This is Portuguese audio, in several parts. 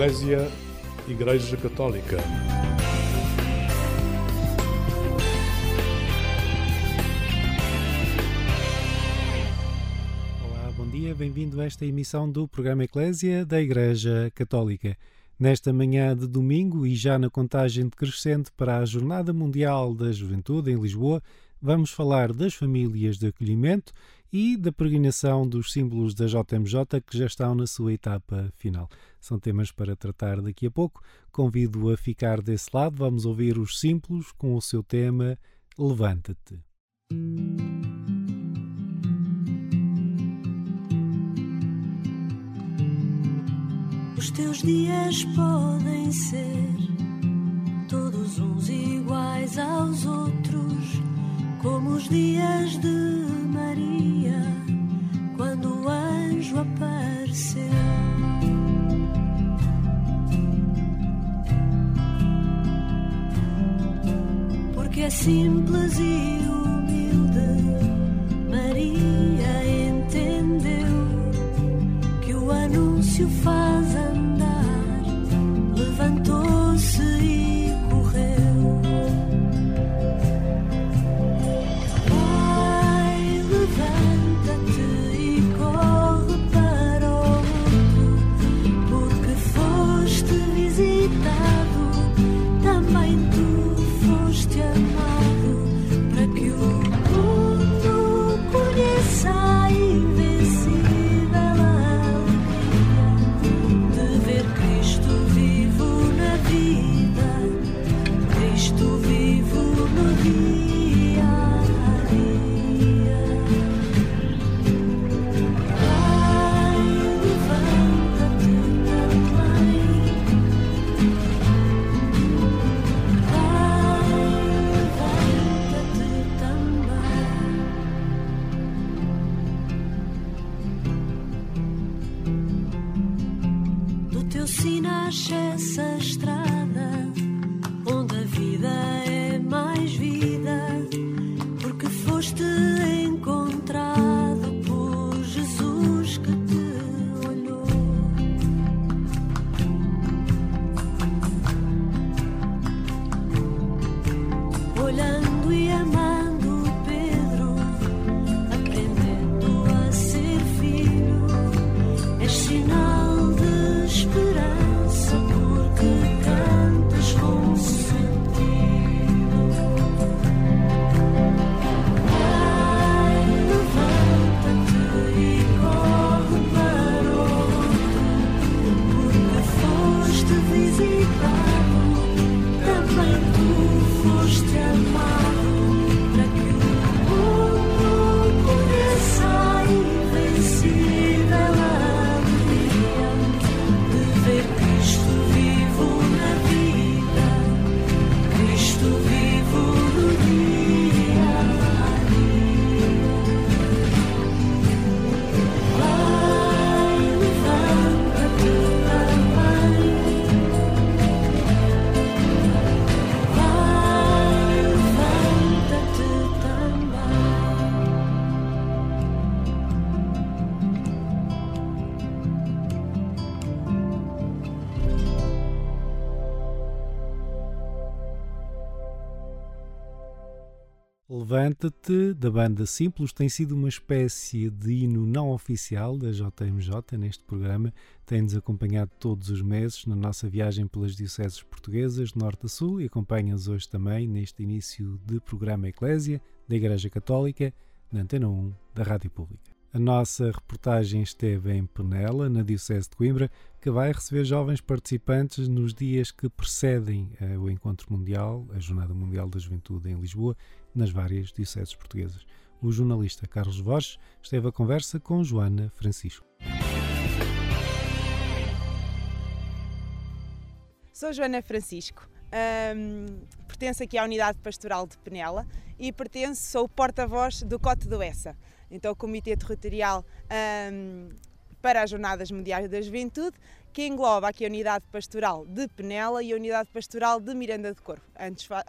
Eclésia Igreja Católica. Olá, bom dia, bem-vindo a esta emissão do programa Eclésia da Igreja Católica. Nesta manhã de domingo e já na contagem decrescente para a Jornada Mundial da Juventude em Lisboa, vamos falar das famílias de acolhimento e da peregrinação dos símbolos da JMJ que já estão na sua etapa final. São temas para tratar daqui a pouco. Convido a ficar desse lado. Vamos ouvir os símbolos com o seu tema Levanta-te. Os teus dias podem ser todos uns iguais aos outros, os dias de Maria, quando o anjo apareceu. Porque é simples e Levanta-te, da banda Simples, tem sido uma espécie de hino não oficial da JMJ neste programa. Tem-nos acompanhado todos os meses na nossa viagem pelas dioceses portuguesas, de norte a sul, e acompanha-nos hoje também neste início de programa Eclésia da Igreja Católica, na Antena 1 da Rádio Pública. A nossa reportagem esteve em Penela, na Diocese de Coimbra, que vai receber jovens participantes nos dias que precedem eh, o Encontro Mundial, a Jornada Mundial da Juventude em Lisboa, nas várias dioceses portuguesas. O jornalista Carlos Borges esteve à conversa com Joana Francisco. Sou Joana Francisco, hum, pertenço aqui à Unidade Pastoral de Penela e pertenço, sou porta-voz do Cote do Essa. Então, o Comitê Territorial hum, para as Jornadas Mundiais da Juventude, que engloba aqui a Unidade Pastoral de Penela e a Unidade Pastoral de Miranda de Corvo.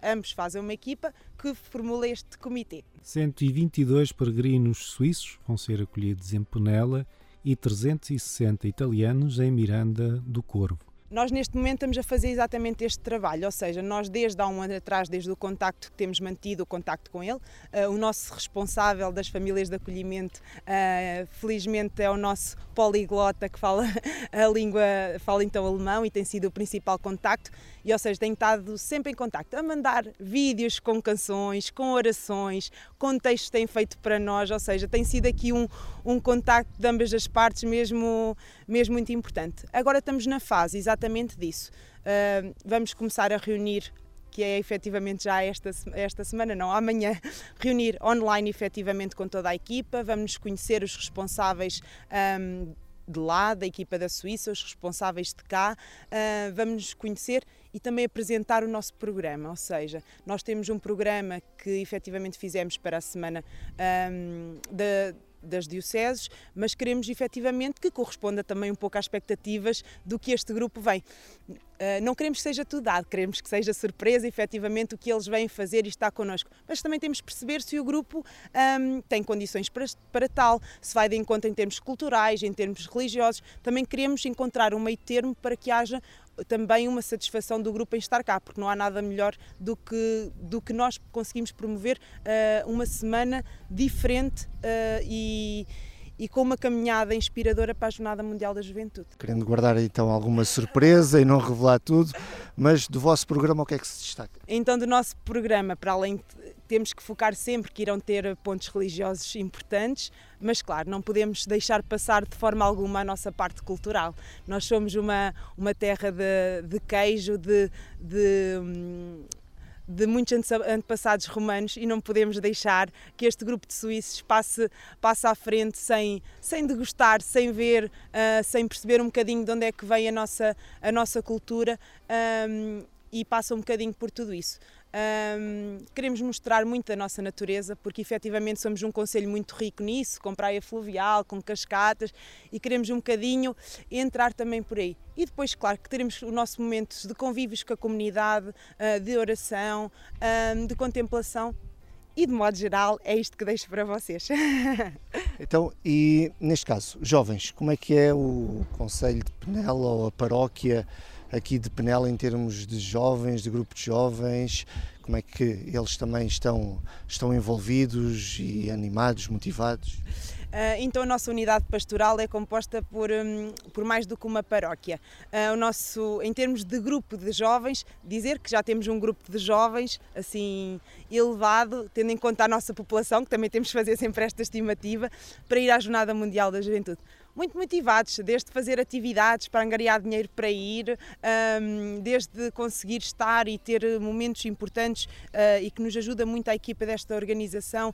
Ambos fazem uma equipa que formula este comitê. 122 peregrinos suíços vão ser acolhidos em Penela e 360 italianos em Miranda do Corvo. Nós neste momento estamos a fazer exatamente este trabalho, ou seja, nós desde há um ano atrás, desde o contacto que temos mantido, o contacto com ele, uh, o nosso responsável das famílias de acolhimento, uh, felizmente é o nosso poliglota que fala a língua, fala então alemão e tem sido o principal contacto, e ou seja, tem estado sempre em contacto, a mandar vídeos com canções, com orações, com textos que tem feito para nós, ou seja, tem sido aqui um, um contacto de ambas as partes mesmo, mesmo muito importante. Agora estamos na fase exatamente disso. Uh, vamos começar a reunir que é efetivamente já esta, esta semana, não, amanhã, reunir online efetivamente com toda a equipa, vamos conhecer os responsáveis um, de lá, da equipa da Suíça, os responsáveis de cá, uh, vamos nos conhecer e também apresentar o nosso programa, ou seja, nós temos um programa que efetivamente fizemos para a semana um, das dioceses, mas queremos efetivamente que corresponda também um pouco às expectativas do que este grupo vem. Uh, não queremos que seja tudo dado, queremos que seja surpresa efetivamente o que eles vêm fazer e está connosco. Mas também temos que perceber se o grupo um, tem condições para, para tal, se vai de encontro em termos culturais, em termos religiosos. Também queremos encontrar um meio termo para que haja também uma satisfação do grupo em estar cá, porque não há nada melhor do que, do que nós conseguimos promover uh, uma semana diferente uh, e, e com uma caminhada inspiradora para a Jornada Mundial da Juventude. Querendo guardar então alguma surpresa e não revelar tudo, mas do vosso programa o que é que se destaca? Então do nosso programa, para além de temos que focar sempre que irão ter pontos religiosos importantes, mas claro, não podemos deixar passar de forma alguma a nossa parte cultural. Nós somos uma, uma terra de, de queijo, de, de de muitos antepassados romanos e não podemos deixar que este grupo de suíços passe, passe à frente sem, sem degustar, sem ver, uh, sem perceber um bocadinho de onde é que vem a nossa, a nossa cultura um, e passa um bocadinho por tudo isso. Um, queremos mostrar muito da nossa natureza, porque efetivamente somos um conselho muito rico nisso, com praia fluvial, com cascatas, e queremos um bocadinho entrar também por aí. E depois, claro, que teremos o nosso momento de convívios com a comunidade, uh, de oração, um, de contemplação, e de modo geral é isto que deixo para vocês. então, e neste caso, jovens, como é que é o Conselho de Penela ou a paróquia? Aqui de Penela em termos de jovens, de grupo de jovens, como é que eles também estão, estão envolvidos e animados, motivados? Uh, então a nossa unidade pastoral é composta por, um, por mais do que uma paróquia. Uh, o nosso, em termos de grupo de jovens, dizer que já temos um grupo de jovens assim elevado, tendo em conta a nossa população, que também temos que fazer sempre esta estimativa, para ir à Jornada Mundial da Juventude muito motivados, desde fazer atividades para angariar dinheiro para ir, desde conseguir estar e ter momentos importantes ah, e que nos ajuda muito a equipa desta organização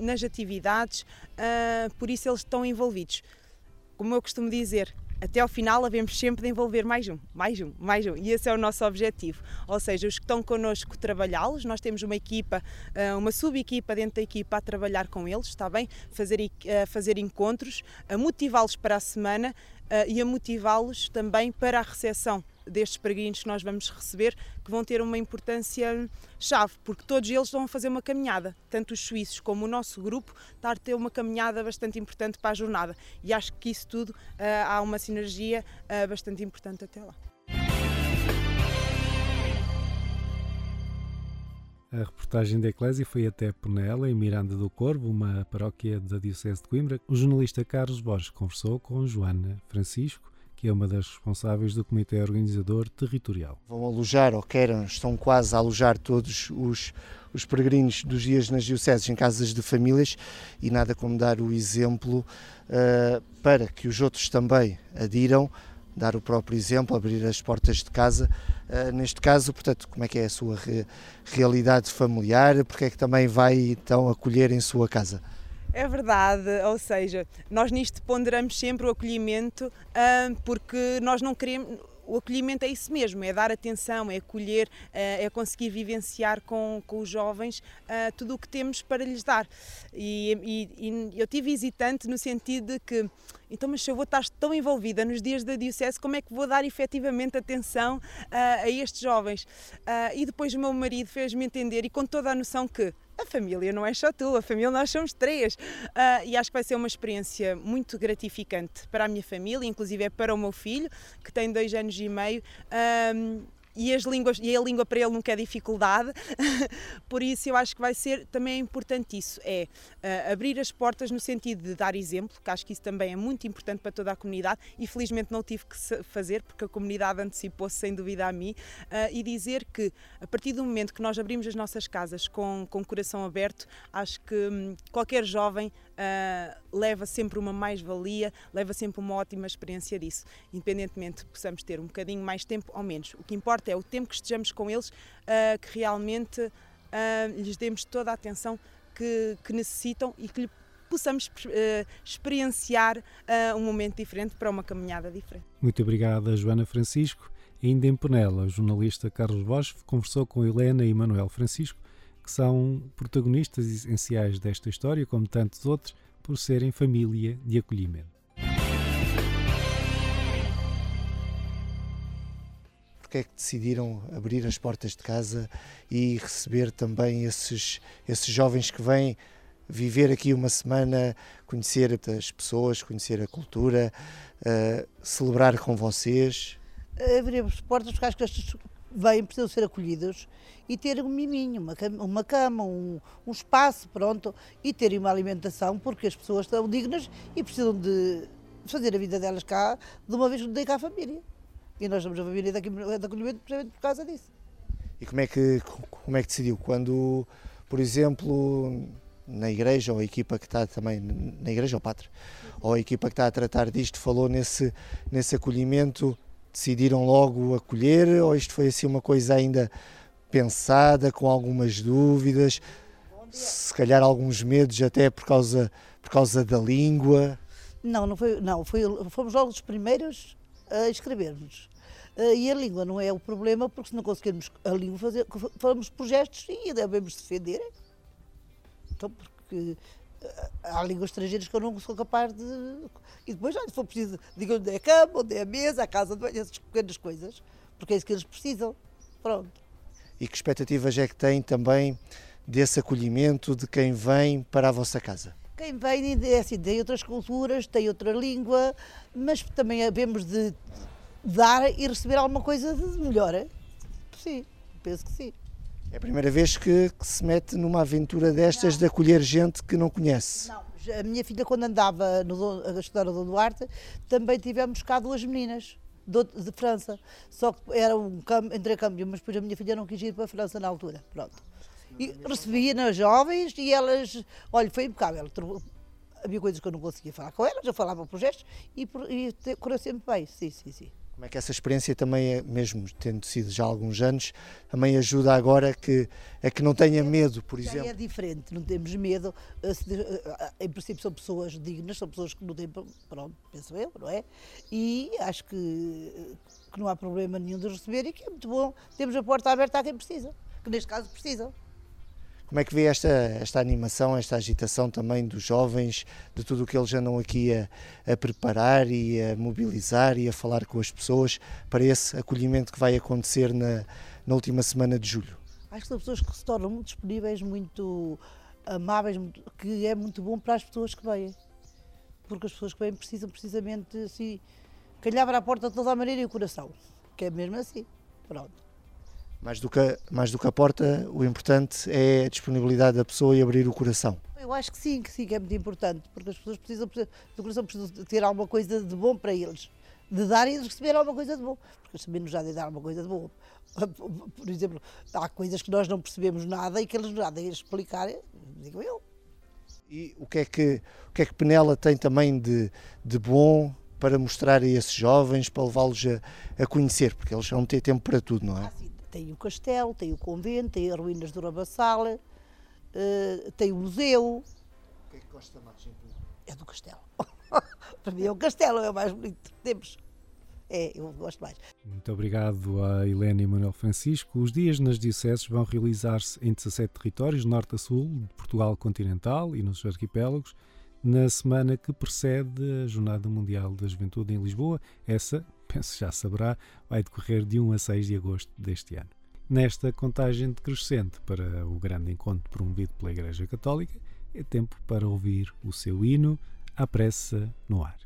nas atividades, ah, por isso eles estão envolvidos. Como eu costumo dizer, até ao final havemos sempre de envolver mais um, mais um, mais um. E esse é o nosso objetivo. Ou seja, os que estão connosco trabalhá-los, nós temos uma equipa, ah, uma sub-equipa dentro da equipa a trabalhar com eles, está bem? Fazer, fazer encontros, a motivá-los para a semana e a motivá-los também para a recepção destes peregrinos que nós vamos receber, que vão ter uma importância chave, porque todos eles estão a fazer uma caminhada, tanto os suíços como o nosso grupo, está a ter uma caminhada bastante importante para a jornada. E acho que isso tudo uh, há uma sinergia uh, bastante importante até lá. A reportagem da Eclésia foi até Penela, em Miranda do Corvo, uma paróquia da Diocese de Coimbra. O jornalista Carlos Borges conversou com Joana Francisco, que é uma das responsáveis do Comitê Organizador Territorial. Vão alojar, ou querem, estão quase a alojar todos os, os peregrinos dos dias nas dioceses em casas de famílias e nada como dar o exemplo uh, para que os outros também adiram dar o próprio exemplo, abrir as portas de casa. Uh, neste caso, portanto, como é que é a sua re realidade familiar? Porque é que também vai então acolher em sua casa? É verdade, ou seja, nós nisto ponderamos sempre o acolhimento uh, porque nós não queremos o acolhimento é isso mesmo, é dar atenção, é acolher, eh, é conseguir vivenciar com, com os jovens uh, tudo o que temos para lhes dar. E, e, e, eu tive hesitante no sentido de que, então, mas se eu vou estar tão envolvida nos dias da Diocese, como é que vou dar efetivamente atenção uh, a estes jovens? E depois o meu marido fez-me entender, e com toda a noção que a família não é só tu, a família nós somos três. Uh, e acho que vai ser uma experiência muito gratificante para a minha família, inclusive é para o meu filho, que tem dois anos e meio. E, as línguas, e a língua para ele nunca é dificuldade, por isso eu acho que vai ser também é importante isso, é uh, abrir as portas no sentido de dar exemplo, que acho que isso também é muito importante para toda a comunidade e felizmente não tive que fazer porque a comunidade antecipou-se sem dúvida a mim uh, e dizer que a partir do momento que nós abrimos as nossas casas com, com o coração aberto, acho que hum, qualquer jovem uh, leva sempre uma mais-valia, leva sempre uma ótima experiência disso, independentemente de possamos ter um bocadinho mais tempo ou menos. O que importa é o tempo que estejamos com eles, uh, que realmente uh, lhes demos toda a atenção que, que necessitam e que lhe possamos experienciar um momento diferente para uma caminhada diferente. Muito obrigada, Joana Francisco. Ainda em Penela, o jornalista Carlos Bosch conversou com Helena e Manuel Francisco, que são protagonistas essenciais desta história, como tantos outros, por serem família de acolhimento. porque é que decidiram abrir as portas de casa e receber também esses, esses jovens que vêm viver aqui uma semana, conhecer as pessoas, conhecer a cultura, uh, celebrar com vocês? Abrimos as portas porque acho que estes vêm, precisam ser acolhidos e ter um miminho, uma cama, uma cama um, um, espaço, pronto, e terem uma alimentação, porque as pessoas estão dignas e precisam de fazer a vida delas cá de uma vez que dedicam à família. E nós somos a família de acolhimento precisamente por causa disso. E como é que, como é que decidiu? Quando, por exemplo, na igreja, ou a equipa que está também, na igreja ou pátria, ou a equipa que está a tratar disto falou nesse, nesse acolhimento, decidiram logo acolher, ou isto foi assim uma coisa ainda pensada, com algumas dúvidas, se calhar alguns medos até por causa, por causa da língua? Não, não foi, não, foi, fomos logo os primeiros a escrevermos. Uh, e a língua não é o problema, porque se não conseguirmos a língua fazer, falamos por gestos e devemos defender. Então, porque há línguas estrangeiras que eu não sou capaz de. E depois, se for preciso, digam onde é a cama, onde é a mesa, a casa de banho, essas pequenas coisas, porque é isso que eles precisam. Pronto. E que expectativas é que têm também desse acolhimento de quem vem para a vossa casa? Quem vem é assim, tem outras culturas, tem outra língua, mas também havemos de dar e receber alguma coisa de melhor. Sim, penso que sim. É a primeira vez que, que se mete numa aventura destas não. de acolher gente que não conhece. Não, a minha filha, quando andava no, a estudar Dom Duarte, também tivemos cá duas meninas de, de França. Só que era um entre câmbio, mas depois a minha filha não quis ir para a França na altura. Pronto. E recebia nas jovens e elas, olha, foi impecável. Havia coisas que eu não conseguia falar com elas, eu falava por gestos e, e correu sempre bem. Sim, sim, sim. Como é que essa experiência também, é, mesmo tendo sido já há alguns anos, também ajuda agora que, a que não tenha medo, por já exemplo? é diferente, não temos medo. Eh, eh, em princípio são pessoas dignas, são pessoas que não têm, pronto, penso eu, não é? E acho que, que não há problema nenhum de receber e que é muito bom. Temos a porta aberta a quem precisa, que neste caso precisam. Como é que vê esta, esta animação, esta agitação também dos jovens, de tudo o que eles andam aqui a, a, preparar e a mobilizar e a falar com as pessoas para esse acolhimento que vai acontecer na, na última semana de julho? Acho que são pessoas que se tornam muito disponíveis, muito amáveis, que é muito bom para as pessoas que vêm. Porque as pessoas que vêm precisam precisamente assim, calhar para a porta de toda a maneira e o coração, que é mesmo assim. Pronto. Mais do, que, mais do que a porta, o importante é a disponibilidade da pessoa e abrir o coração. Eu acho que sim, que sim, que é muito importante, porque as pessoas precisam, do coração precisam ter alguma coisa de bom para eles, de dar e de receber alguma coisa de bom, porque eles também nos já de dar alguma coisa de bom. Por exemplo, há coisas que nós não percebemos nada e que eles nos de explicar, digo eu. E o que é que, o que, é que Penela tem também de, de bom para mostrar a esses jovens, para levá-los a, a, conhecer, porque eles vão ter tempo para tudo, não é? Ah, sim tem o castelo, tem o convento, tem as ruínas do Rabassal, uh, tem o museu. O que é que gosta mais em É do castelo. Para mim é o castelo, é o mais bonito que temos. É, eu gosto mais. Muito obrigado a Helena e Manuel Francisco. Os dias nas dioceses vão realizar-se em 17 territórios, norte a sul, de Portugal continental e nos arquipélagos, na semana que precede a Jornada Mundial da Juventude em Lisboa. Essa penso já saberá, vai decorrer de 1 a 6 de agosto deste ano. Nesta contagem decrescente para o grande encontro promovido pela Igreja Católica, é tempo para ouvir o seu hino à pressa no ar.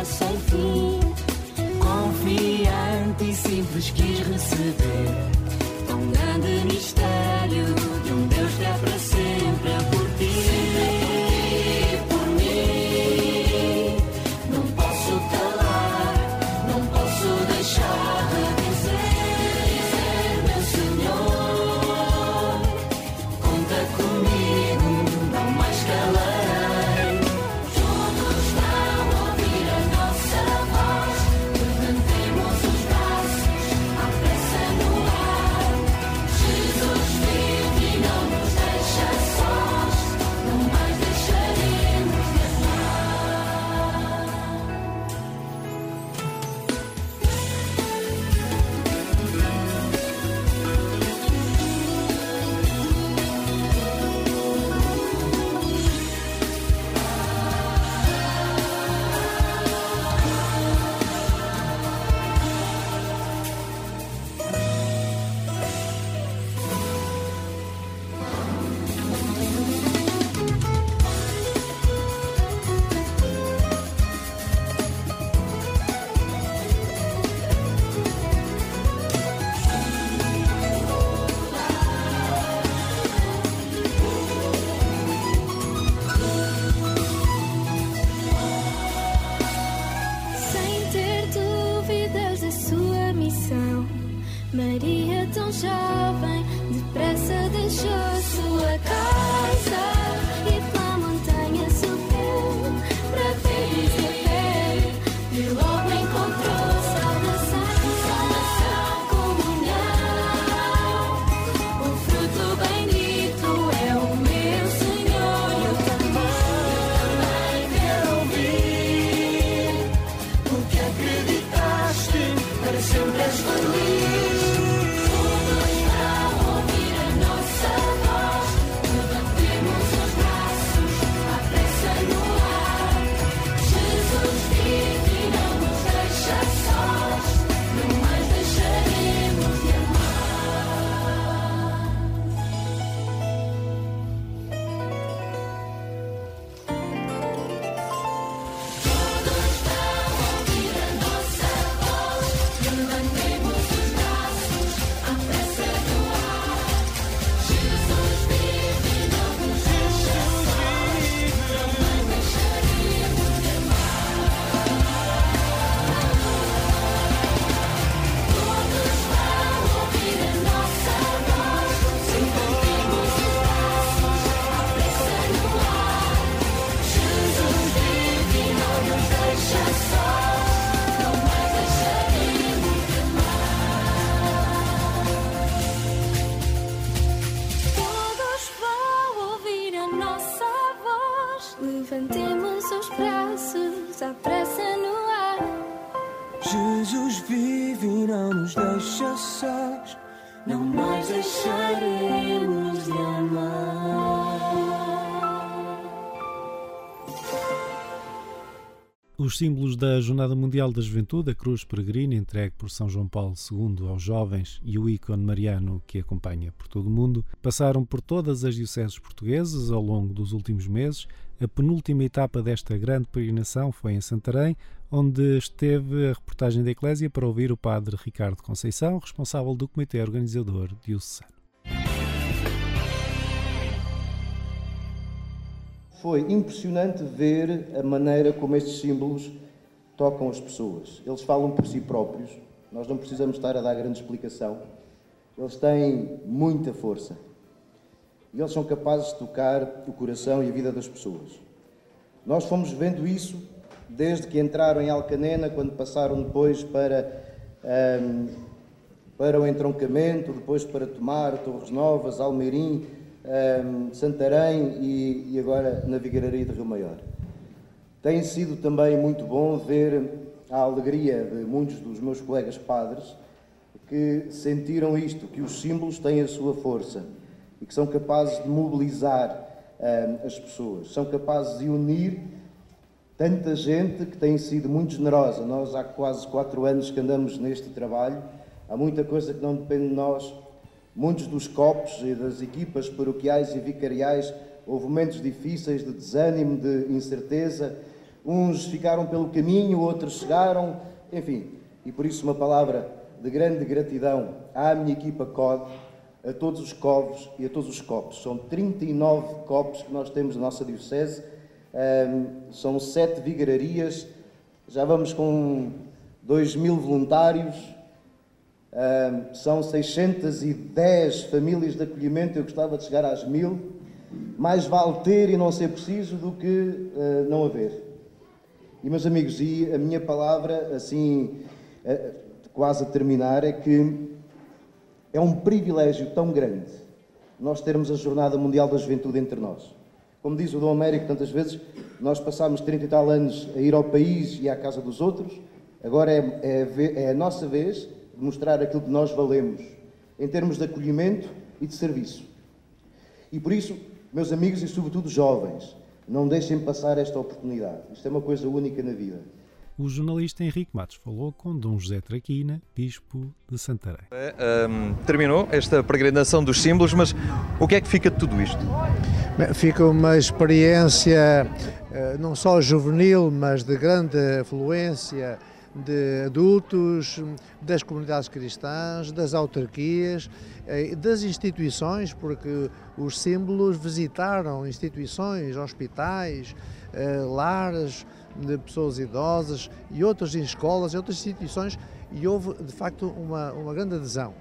nada sem fim. Confiante e simples quis receber tão grande mistério. Símbolos da Jornada Mundial da Juventude, a cruz peregrina entregue por São João Paulo II aos jovens e o ícone mariano que acompanha por todo o mundo, passaram por todas as dioceses portuguesas ao longo dos últimos meses. A penúltima etapa desta grande peregrinação foi em Santarém, onde esteve a reportagem da Eclésia para ouvir o padre Ricardo Conceição, responsável do comitê organizador diocesano. Foi impressionante ver a maneira como estes símbolos tocam as pessoas. Eles falam por si próprios, nós não precisamos estar a dar grande explicação. Eles têm muita força e eles são capazes de tocar o coração e a vida das pessoas. Nós fomos vendo isso desde que entraram em Alcanena, quando passaram depois para, um, para o entroncamento, depois para Tomar, Torres Novas, Almeirim, um, Santarém e, e, agora na Vigararia de Rio Maior. Tem sido também muito bom ver a alegria de muitos dos meus colegas padres que sentiram isto, que os símbolos têm a sua força e que são capazes de mobilizar um, as pessoas, são capazes de unir tanta gente que tem sido muito generosa. Nós há quase quatro anos que andamos neste trabalho, há muita coisa que não depende de nós, Muitos dos copos e das equipas paroquiais e vicariais houve momentos difíceis de desânimo, de incerteza. Uns ficaram pelo caminho, outros chegaram, enfim. E por isso uma palavra de grande gratidão à minha equipa COD, a todos os covos e a todos os copos. São 39 copos que nós temos na nossa Diocese, um, são sete vigararias, já vamos com 2 mil voluntários, são 610 famílias de acolhimento, eu gostava de chegar às mil. Mais vale ter e não ser preciso do que uh, não haver. E, meus amigos, e a minha palavra, assim, uh, quase a terminar, é que é um privilégio tão grande nós termos a Jornada Mundial da Juventude entre nós. Como diz o Dom Américo tantas vezes, nós passámos 30 e tal anos a ir ao país e à casa dos outros, agora é, é, é a nossa vez mostrar aquilo que nós valemos em termos de acolhimento e de serviço. E por isso, meus amigos e sobretudo jovens, não deixem passar esta oportunidade. Isto é uma coisa única na vida. O jornalista Henrique Matos falou com Dom José Traquina, bispo de Santarém. É, um, terminou esta peregrinação dos símbolos, mas o que é que fica de tudo isto? Fica uma experiência eh, não só juvenil, mas de grande afluência de adultos, das comunidades cristãs, das autarquias, eh, das instituições, porque os símbolos visitaram instituições, hospitais, eh, lares de pessoas idosas e outras escolas e outras instituições e houve de facto uma, uma grande adesão.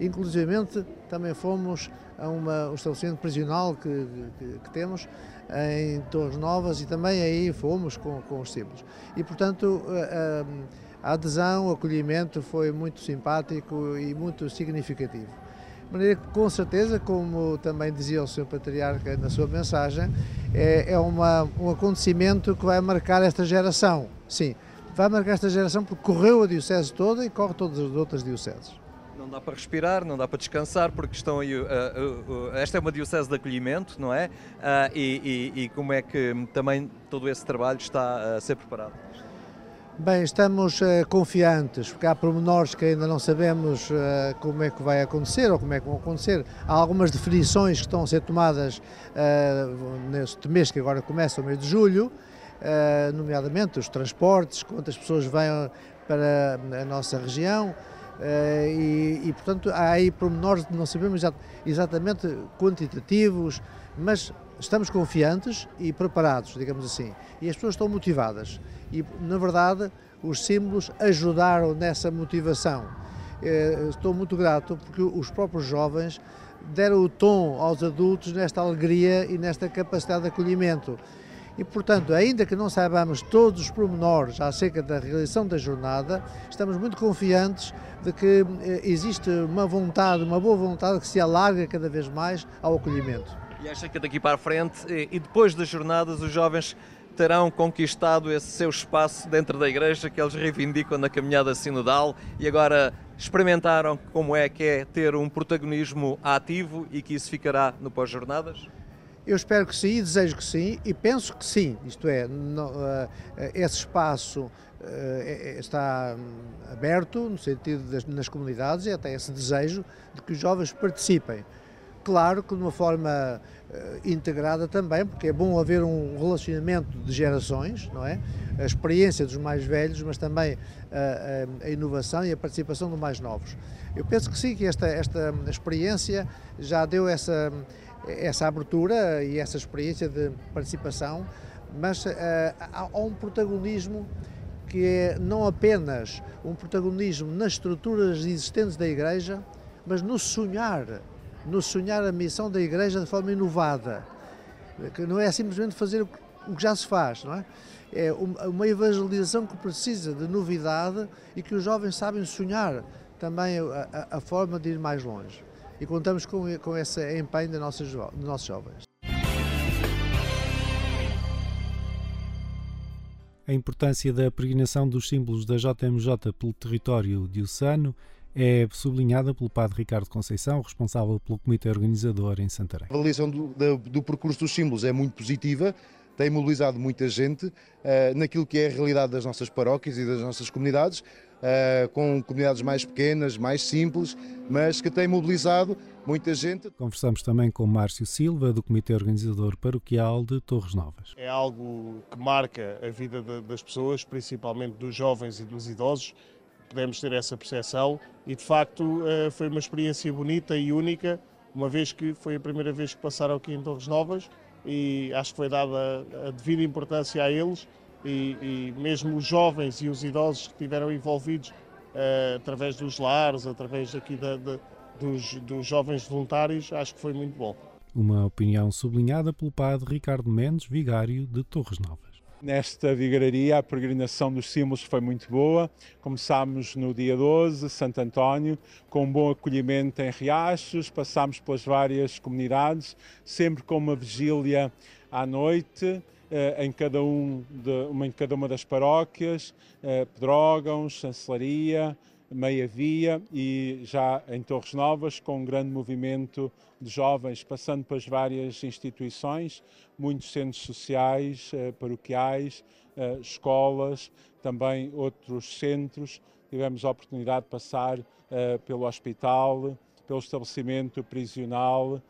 Inclusive também fomos a uma, um estabelecimento prisional que, que, que temos em Torres Novas e também aí fomos com, com os símbolos. E, portanto, a, a adesão, o acolhimento foi muito simpático e muito significativo. De maneira que, com certeza, como também dizia o Sr. Patriarca na sua mensagem, é, é uma, um acontecimento que vai marcar esta geração. Sim, vai marcar esta geração porque correu a Diocese toda e corre todas as outras Dioceses. Não dá para respirar, não dá para descansar, porque estão aí. Uh, uh, uh, esta é uma diocese de acolhimento, não é? E, e, e, como é que também todo esse trabalho está a ser preparado? Bem, estamos confiantes, porque há pormenores que ainda não sabemos como é que vai acontecer ou como é que vão acontecer. Há algumas definições que estão a ser tomadas neste mês que agora começa, o mês de julho, nomeadamente os transportes, quantas pessoas vêm para a nossa região, Uh, e, e, portanto, há aí pormenores que não sabemos exatamente quantitativos, mas estamos confiantes e preparados, digamos assim. E as pessoas estão motivadas. E, na verdade, os símbolos ajudaram nessa motivação. Uh, estou muito grato porque os próprios jovens deram o tom aos adultos nesta alegria e nesta capacidade de acolhimento. E, portanto, ainda que não saibamos todos os pormenores acerca da realização da jornada, estamos muito confiantes de que eh, existe uma vontade, uma boa vontade que se alarga cada vez mais ao acolhimento. E acha que daqui para a frente e depois das jornadas os jovens terão conquistado esse seu espaço dentro da igreja que eles reivindicam na caminhada sinodal e agora experimentaram como é que é ter um protagonismo ativo e que isso ficará no pós-jornadas? Eu espero que sim, desejo que sim e penso que sim. Isto é, uh, esse espaço uh, está hum, aberto no sentido das nas comunidades e até esse desejo de que os jovens participem. Claro que de uma forma integrada também, porque é bom haver um relacionamento de gerações, não é? A experiência dos mais velhos, mas também a, a, a inovação e a participação dos mais novos. Eu penso que sim, que esta, esta experiência já deu essa, essa abertura e essa experiência de participação, mas há, há um protagonismo que é não apenas um protagonismo nas estruturas existentes da Igreja, mas no sonhar no sonhar a missão da Igreja de forma inovada, que não é simplesmente fazer o que já se faz, não é? É uma evangelização que precisa de novidade e que os jovens sabem sonhar também a, a, a forma de ir mais longe. E contamos com, com esse empenho dos nossos, dos nossos jovens. A importância da peregrinação dos símbolos da JMJ pelo território diocesano é sublinhada pelo padre Ricardo Conceição, responsável pelo comitê organizador em Santarém. A avaliação do, do, do percurso dos símbolos é muito positiva, tem mobilizado muita gente uh, naquilo que é a realidade das nossas paróquias e das nossas comunidades, uh, com comunidades mais pequenas, mais simples, mas que tem mobilizado muita gente. Conversamos também com Márcio Silva, do Comitê Organizador Paroquial de Torres Novas. É algo que marca a vida de, das pessoas, principalmente dos jovens e dos idosos, podemos ter essa percepção e de facto eh, foi uma experiência bonita e única, uma vez que foi a primeira vez que passaram aqui em Torres Novas e acho que foi dada a devida importância a eles e, e mesmo os jovens e os idosos que estiveram envolvidos uh, através dos lares, através aqui da, dos, dos jovens voluntários, acho que foi muito bom. Uma opinião sublinhada pelo padre Ricardo Mendes, vigário de Torres Novas. Nesta vigararia, a peregrinação dos símbolos foi muito boa. Começámos no dia 12, Santo António, com um bom acolhimento em Riachos, passámos pelas várias comunidades, sempre com uma vigília à noite. Eh, em cada, um de, uma, em cada uma das paróquias, eh, Pedrógãos, Chancelaria, Meia Via e já em Torres Novas, com um grande movimento de jovens, passando pelas várias instituições, muitos centros sociais, eh, paroquiais, eh, escolas, também outros centros. Tivemos a oportunidade de passar eh, pelo hospital, pelo estabelecimento prisional,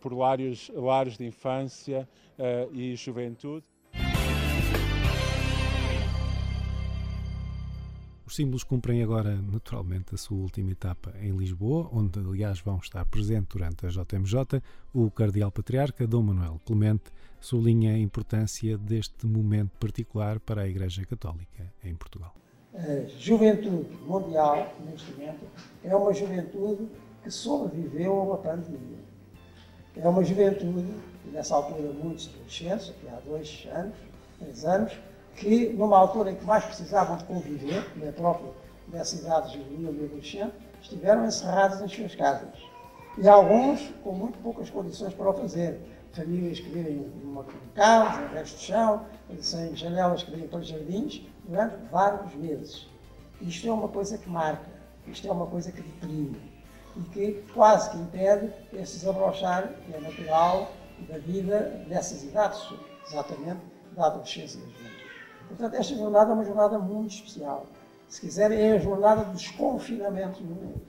por lares, lares de infância e juventude. Símbolos cumprem agora, naturalmente, a sua última etapa em Lisboa, onde, aliás, vão estar presentes durante a JMJ. O Cardeal Patriarca Dom Manuel Clemente sublinha a importância deste momento particular para a Igreja Católica em Portugal. A juventude mundial, neste momento, é uma juventude que sobreviveu a uma pandemia. É uma juventude, nessa altura, muitos adolescentes, aqui há dois anos, três anos, que numa altura em que mais precisavam de conviver, na própria dessa idade juvenil e adolescente, estiveram encerrados nas suas casas. E alguns com muito poucas condições para o fazer. Famílias que vivem numa casa, resto de chão, sem janelas que vêm para os jardins, durante vários meses. Isto é uma coisa que marca, isto é uma coisa que deprime e que quase que impede esse desabrochar que é natural da vida dessas idades, exatamente da adolescência e da juventude. Portanto, esta jornada é uma jornada muito especial. Se quiserem, é a jornada do desconfinamento no mundo.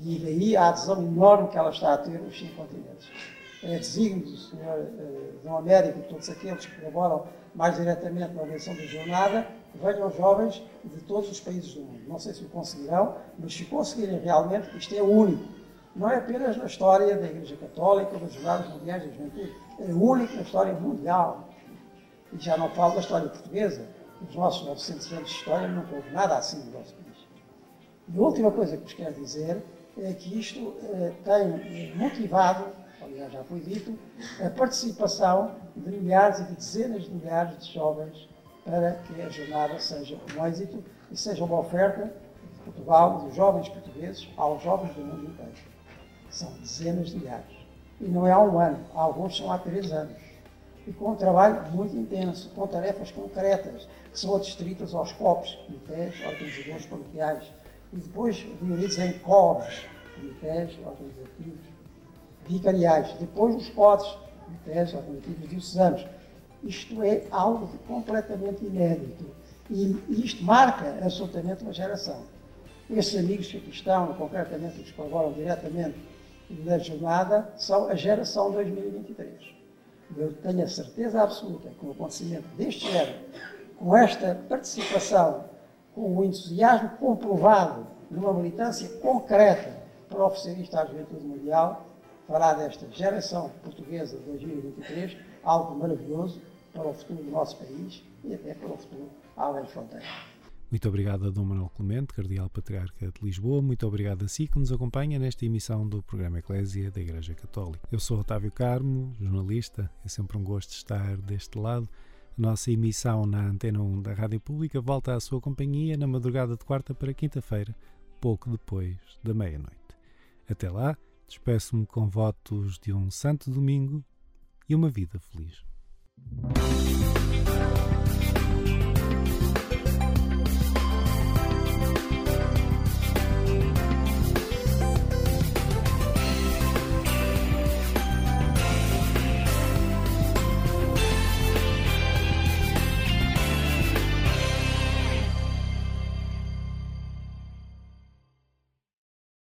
E daí a adesão enorme que ela está a ter nos cinco continentes. É desígnio do Sr. Uh, Dom Américo e todos aqueles que colaboram mais diretamente na organização da jornada, que venham jovens de todos os países do mundo. Não sei se o conseguirão, mas se conseguirem realmente, isto é único. Não é apenas na história da Igreja Católica das Jornadas Mundiais da Juventude, é único na história mundial. E já não falo da história portuguesa. Nos nossos 900 anos de história nunca houve nada assim no nosso país. E a última coisa que vos quero dizer é que isto eh, tem motivado, aliás já foi dito, a participação de milhares e de dezenas de milhares de jovens para que a jornada seja um êxito e seja uma oferta de Portugal, dos jovens portugueses, aos jovens do mundo inteiro. São dezenas de milhares. E não é há um ano, alguns são há três anos e com um trabalho muito intenso, com tarefas concretas, que são adstritas aos COPs, comités organizadores paroquiais, e depois divididos em COVs, comitês organizativos vicariais, depois os CODs, comitês organizativos diocesanos. Isto é algo completamente inédito e isto marca absolutamente uma geração. Esses amigos que aqui estão, concretamente os que colaboram diretamente na jornada, são a geração 2023. Eu tenho a certeza absoluta que um acontecimento deste género, com esta participação, com o entusiasmo comprovado numa militância concreta para oferecer isto à juventude mundial, fará desta geração portuguesa de 2023 algo maravilhoso para o futuro do nosso país e até para o futuro além de fronteiras. Muito obrigado a Dom Manuel Clemente, Cardeal Patriarca de Lisboa. Muito obrigado a si que nos acompanha nesta emissão do programa Eclésia da Igreja Católica. Eu sou Otávio Carmo, jornalista. É sempre um gosto estar deste lado. A nossa emissão na Antena 1 da Rádio Pública volta à sua companhia na madrugada de quarta para quinta-feira, pouco depois da meia-noite. Até lá, despeço-me com votos de um santo domingo e uma vida feliz.